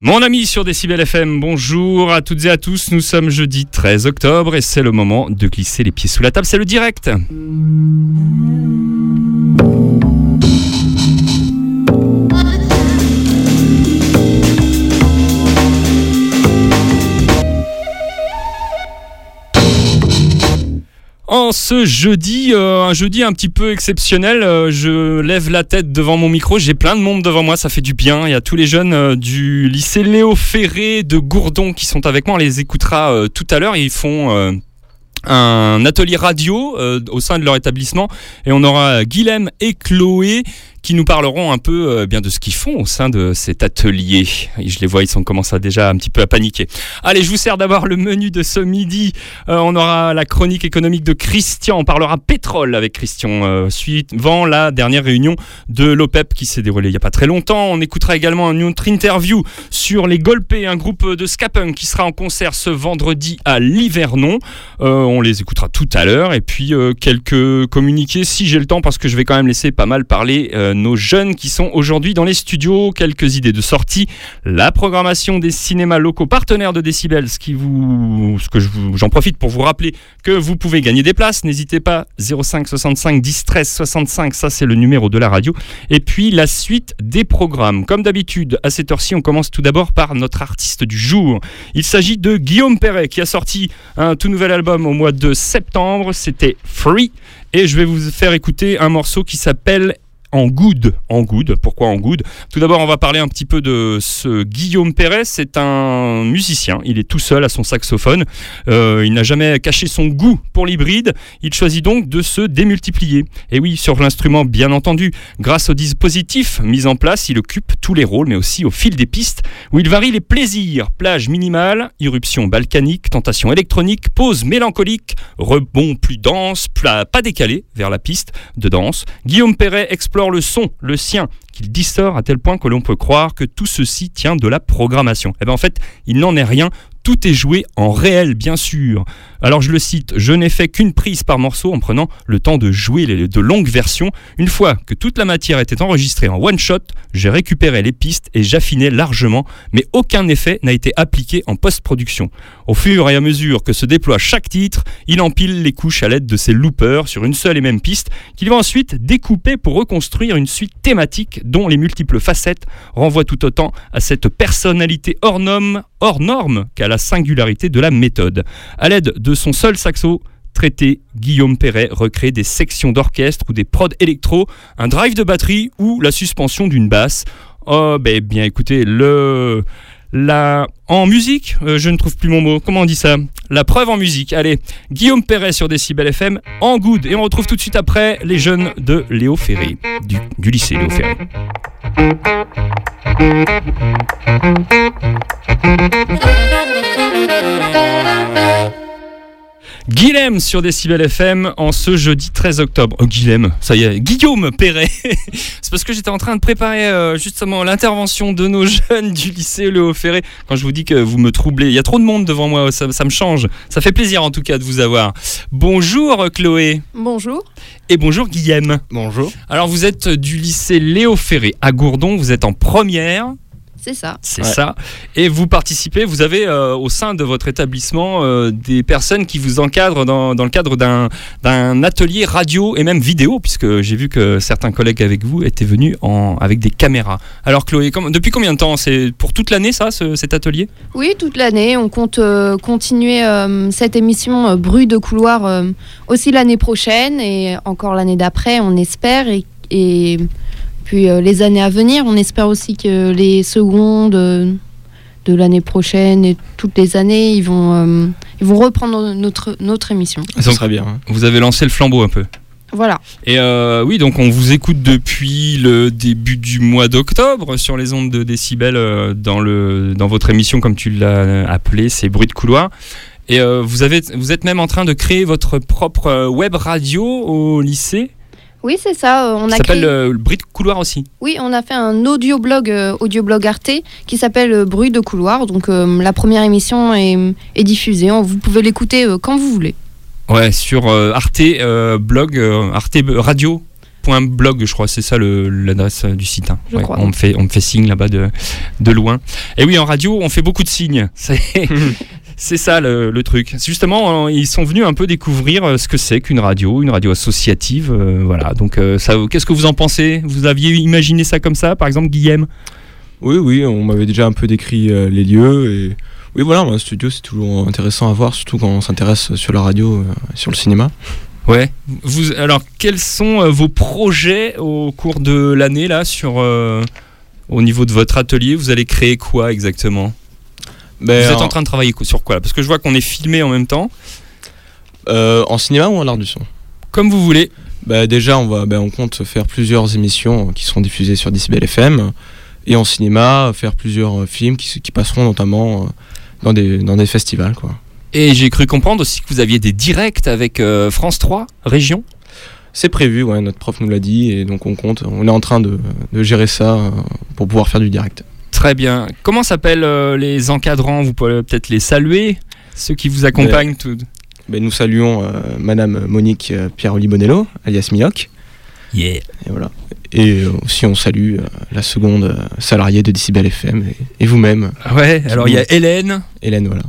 Mon ami sur Décibel FM, bonjour à toutes et à tous. Nous sommes jeudi 13 octobre et c'est le moment de glisser les pieds sous la table. C'est le direct. Ce jeudi, euh, un jeudi un petit peu exceptionnel, euh, je lève la tête devant mon micro, j'ai plein de monde devant moi, ça fait du bien. Il y a tous les jeunes euh, du lycée Léo Ferré de Gourdon qui sont avec moi, on les écoutera tout à l'heure. Ils font un atelier radio au sein de leur établissement et on aura Guilhem et Chloé qui nous parleront un peu euh, bien de ce qu'ils font au sein de cet atelier. je les vois, ils sont commencent déjà un petit peu à paniquer. Allez, je vous sers d'abord le menu de ce midi. Euh, on aura la chronique économique de Christian. On parlera pétrole avec Christian euh, suivant la dernière réunion de l'OPEP qui s'est déroulée il n'y a pas très longtemps. On écoutera également une autre interview sur les Golpés, un groupe de Scapung qui sera en concert ce vendredi à Livernon. On les écoutera tout à l'heure et puis quelques communiqués si j'ai le temps parce que je vais quand même laisser pas mal parler nos jeunes qui sont aujourd'hui dans les studios. Quelques idées de sortie. La programmation des cinémas locaux partenaires de Decibels, ce qui vous, ce que j'en profite pour vous rappeler que vous pouvez gagner des places. N'hésitez pas 05 65 10 13 65, ça c'est le numéro de la radio. Et puis la suite des programmes. Comme d'habitude, à cette heure-ci, on commence tout d'abord par notre artiste du jour. Il s'agit de Guillaume Perret qui a sorti un tout nouvel album au mois de septembre. C'était Free. Et je vais vous faire écouter un morceau qui s'appelle en good. En good. Pourquoi en good? Tout d'abord, on va parler un petit peu de ce Guillaume Perret. C'est un musicien. Il est tout seul à son saxophone. Euh, il n'a jamais caché son goût pour l'hybride. Il choisit donc de se démultiplier. Et oui, sur l'instrument, bien entendu. Grâce au dispositif mis en place, il occupe tous les rôles, mais aussi au fil des pistes où il varie les plaisirs. Plage minimale, irruption balkanique, tentation électronique, pause mélancolique, rebond plus dense, pas décalé vers la piste de danse. Guillaume Perret explore le son, le sien, qu'il distord à tel point que l'on peut croire que tout ceci tient de la programmation. Et eh bien en fait, il n'en est rien, tout est joué en réel, bien sûr. Alors je le cite, je n'ai fait qu'une prise par morceau en prenant le temps de jouer les, de longues versions. Une fois que toute la matière était enregistrée en one shot, j'ai récupéré les pistes et j'affinais largement, mais aucun effet n'a été appliqué en post-production. Au fur et à mesure que se déploie chaque titre, il empile les couches à l'aide de ses loopers sur une seule et même piste qu'il va ensuite découper pour reconstruire une suite thématique dont les multiples facettes renvoient tout autant à cette personnalité hors norme, hors norme qu'à la singularité de la méthode. Son seul saxo traité, Guillaume Perret recrée des sections d'orchestre ou des prods électro, un drive de batterie ou la suspension d'une basse. Oh, ben bien écoutez, le... La... En musique, euh, je ne trouve plus mon mot. Comment on dit ça? La preuve en musique. Allez, Guillaume Perret sur Décibel FM en good. Et on retrouve tout de suite après les jeunes de Léo Ferré, du, du lycée Léo Ferré. Guilhem sur Décibel FM en ce jeudi 13 octobre. Oh, Guilhem, ça y est, Guillaume Perret. C'est parce que j'étais en train de préparer euh, justement l'intervention de nos jeunes du lycée Léo Ferré. Quand je vous dis que vous me troublez, il y a trop de monde devant moi, ça, ça me change. Ça fait plaisir en tout cas de vous avoir. Bonjour Chloé. Bonjour. Et bonjour Guillaume. Bonjour. Alors vous êtes du lycée Léo Ferré à Gourdon, vous êtes en première. C'est ça. C'est ça. Et vous participez, vous avez euh, au sein de votre établissement euh, des personnes qui vous encadrent dans, dans le cadre d'un atelier radio et même vidéo, puisque j'ai vu que certains collègues avec vous étaient venus en, avec des caméras. Alors Chloé, depuis combien de temps? C'est pour toute l'année ça, cet atelier? Oui, toute l'année. On compte euh, continuer cette émission Bruit de couloir aussi l'année prochaine et encore l'année d'après, on espère. et, et puis euh, les années à venir, on espère aussi que les secondes euh, de l'année prochaine et toutes les années, ils vont, euh, ils vont reprendre notre, notre émission. Ça serait bien. Hein. Vous avez lancé le flambeau un peu. Voilà. Et oui, donc on vous écoute depuis le début du mois d'octobre sur les ondes de décibels dans, le, dans votre émission, comme tu l'as appelé, c'est Bruit de couloir. Et vous, avez, vous êtes même en train de créer votre propre web radio au lycée? Oui, c'est ça. Euh, on ça s'appelle le Bruit de couloir aussi. Oui, on a fait un audioblog, euh, audioblog Arte, qui s'appelle euh, Bruit de couloir. Donc la première émission est, diffusée. Vous pouvez l'écouter quand vous voulez. Ouais, sur Arte blog, Arte radio .blog, je crois, c'est ça le- l'adresse euh, du site. hein. Je Ouais, crois. on, me fait, on me fait signe là-bas de, de loin. Et oui, en radio, on fait beaucoup de signes. C'est ça le, le truc. Justement, euh, ils sont venus un peu découvrir euh, ce que c'est qu'une radio, une radio associative. euh, voilà. Donc, euh, ça, qu'est-ce que vous en pensez? Vous aviez imaginé ça comme ça, par exemple, Guillaume? Oui, oui, on m'avait déjà un peu décrit euh, les lieux. Et... Oui, voilà, un studio, c'est toujours intéressant à voir, surtout quand on s'intéresse sur la radio, sur le cinéma. Ouais. Vous, alors, quels sont vos projets au cours de l'année là sur euh, au niveau de votre atelier? Vous allez créer quoi exactement? Ben, Vous êtes en train de travailler sur quoi là? Parce que je vois qu'on est filmé en même temps. euh, en cinéma ou en art du son? Comme vous voulez. Bah, déjà, on, va, bah, on compte faire plusieurs émissions qui seront diffusées sur Decibel FM. Et en cinéma, faire plusieurs euh, films qui, qui passeront notamment euh, dans, des, dans des festivals. Quoi. Et j'ai cru comprendre aussi que vous aviez des directs avec euh, France 3 Région? C'est prévu, ouais, notre prof nous l'a dit. Et donc on compte, on est en train de, de gérer ça euh, pour pouvoir faire du direct. Très bien. Comment s'appellent euh, les encadrants? Vous pouvez peut-être les saluer, ceux qui vous accompagnent. tout- Ben, nous saluons euh, Madame Monique euh, Pierre-Oli Bonello, alias Mioc. Yeah. Et voilà. Et euh, aussi on salue la seconde salariée de Decibel FM et, et vous-même, Ouais. Alors il y a Hélène Hélène. Voilà.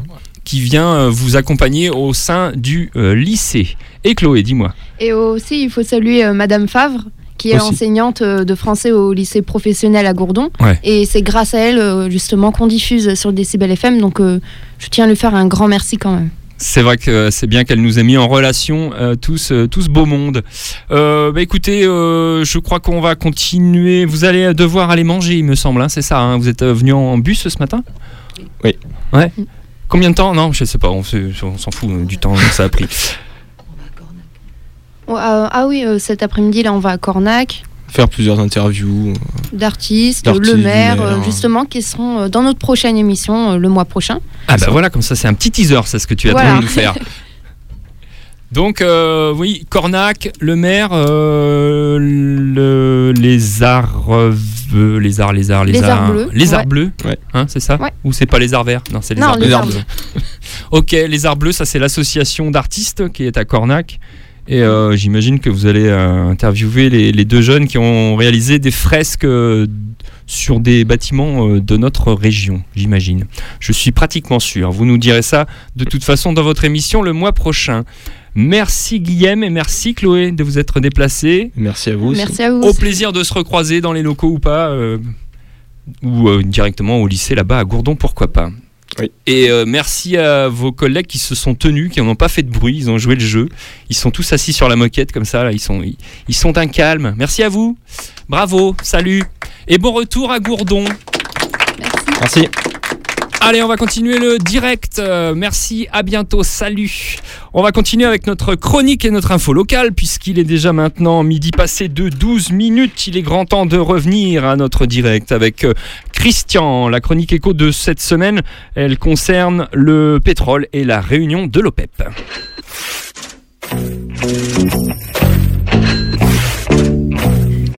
qui vient vous accompagner au sein du euh, lycée. Et Chloé, dis-moi. Et aussi, il faut saluer euh, Madame Favre, qui est Aussi. enseignante euh, de français au lycée professionnel à Gourdon. Ouais. Et c'est grâce à elle, euh, justement, qu'on diffuse sur Décibel FM. Donc, euh, je tiens à lui faire un grand merci quand même. C'est vrai que c'est bien qu'elle nous ait mis en relation euh, tous, euh, tout ce beau monde. Euh, bah écoutez, euh, je crois qu'on va continuer. Vous allez devoir aller manger, il me semble, hein, c'est ça. hein vous êtes venu en bus ce matin? Oui. Ouais. Combien de temps? Non, je sais pas. On, se- on s'en fout du temps que ça a pris. Oh, euh, ah oui, euh, cet après-midi, là, on va à Cornac, Faire plusieurs interviews. d'artistes, D'artistes, le maire, maire. euh, justement, qui seront euh, dans notre prochaine émission euh, le mois prochain. Ah bah voilà, comme ça c'est un petit teaser, c'est ce que tu as Voilà. de nous faire. Donc euh, oui, Cornac, le maire, euh, le, les arts, euh, les arts, les arts, les, Les arts bleus, les arts ouais. bleus, Ouais. hein, c'est ça Ouais. Ou c'est pas les arts verts Non, c'est les Non, arts les bleus. arts bleus. Ok, les arts bleus, ça c'est l'association d'artistes qui est à Cornac. Et euh, j'imagine que vous allez euh, interviewer les, les deux jeunes qui ont réalisé des fresques euh, sur des bâtiments euh, de notre région, j'imagine. Je suis pratiquement sûr. Vous nous direz ça de toute façon dans votre émission le mois prochain. Merci Guillaume et merci Chloé de vous être déplacés. Merci à vous. aussi. Merci à vous. Au plaisir de se recroiser dans les locaux ou pas, euh, ou euh, directement au lycée là-bas à Gourdon, pourquoi pas. Oui. Et euh, merci à vos collègues qui se sont tenus, qui n'ont pas fait de bruit, ils ont joué le jeu. Ils sont tous assis sur la moquette comme ça, là, ils sont, ils, ils sont d'un calme. Merci à vous. Bravo, salut. Et bon retour à Gourdon. Merci. Merci. Allez, on va continuer le direct. Euh, merci, à bientôt, salut. On va continuer avec notre chronique et notre info locale, puisqu'il est déjà maintenant midi passé de 12 minutes. Il est grand temps de revenir à notre direct avec euh, Christian. La chronique écho de cette semaine, elle concerne le pétrole et la réunion de l'OPEP.